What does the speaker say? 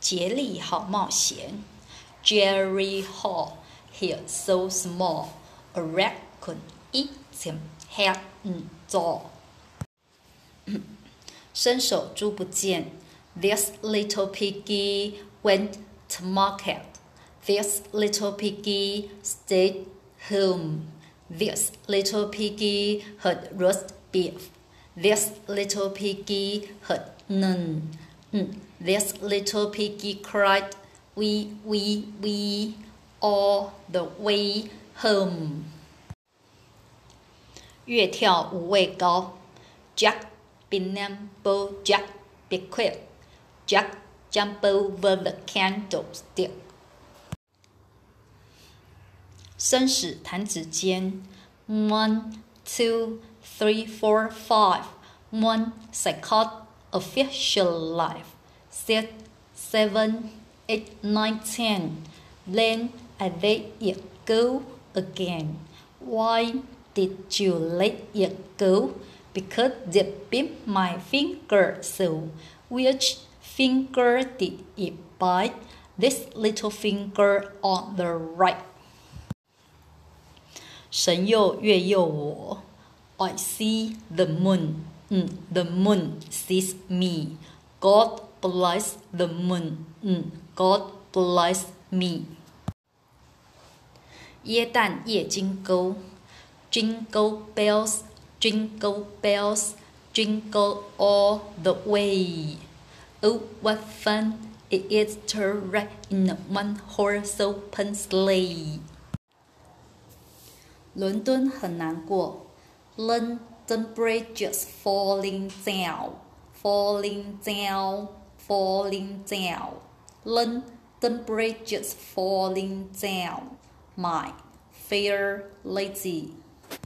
杰利好冒险。Jerry Hall, he's so small, a rat could eat him head and jaw. 伸手猪不见。This little piggy went to market. This little piggy stayed home. This little piggy had roast beef. This little piggy had none. Mm. This little piggy cried, "We, we, we," all the way home. 越跳五位高，Jack, be nimble, Jack, be quick. Jack, jump over the candlestick. 生死弹指间，one, two, three, four, five, one second official life, six, seven, eight, nine, ten. Then I let it go again. Why did you let it go? Because it bit my finger so. Which finger did it bite? This little finger on the right. 神佑月佑我，I see the moon， 嗯，the moon sees me。God bless the moon，嗯，God bless me。耶诞夜金钩，Jingle bells，Jingle bells，Jingle all the way。Oh what fun it is to ride in a one-horse open sleigh！伦敦很难过，London Is falling down, falling down, falling down. Bridge is falling down. My fair lady.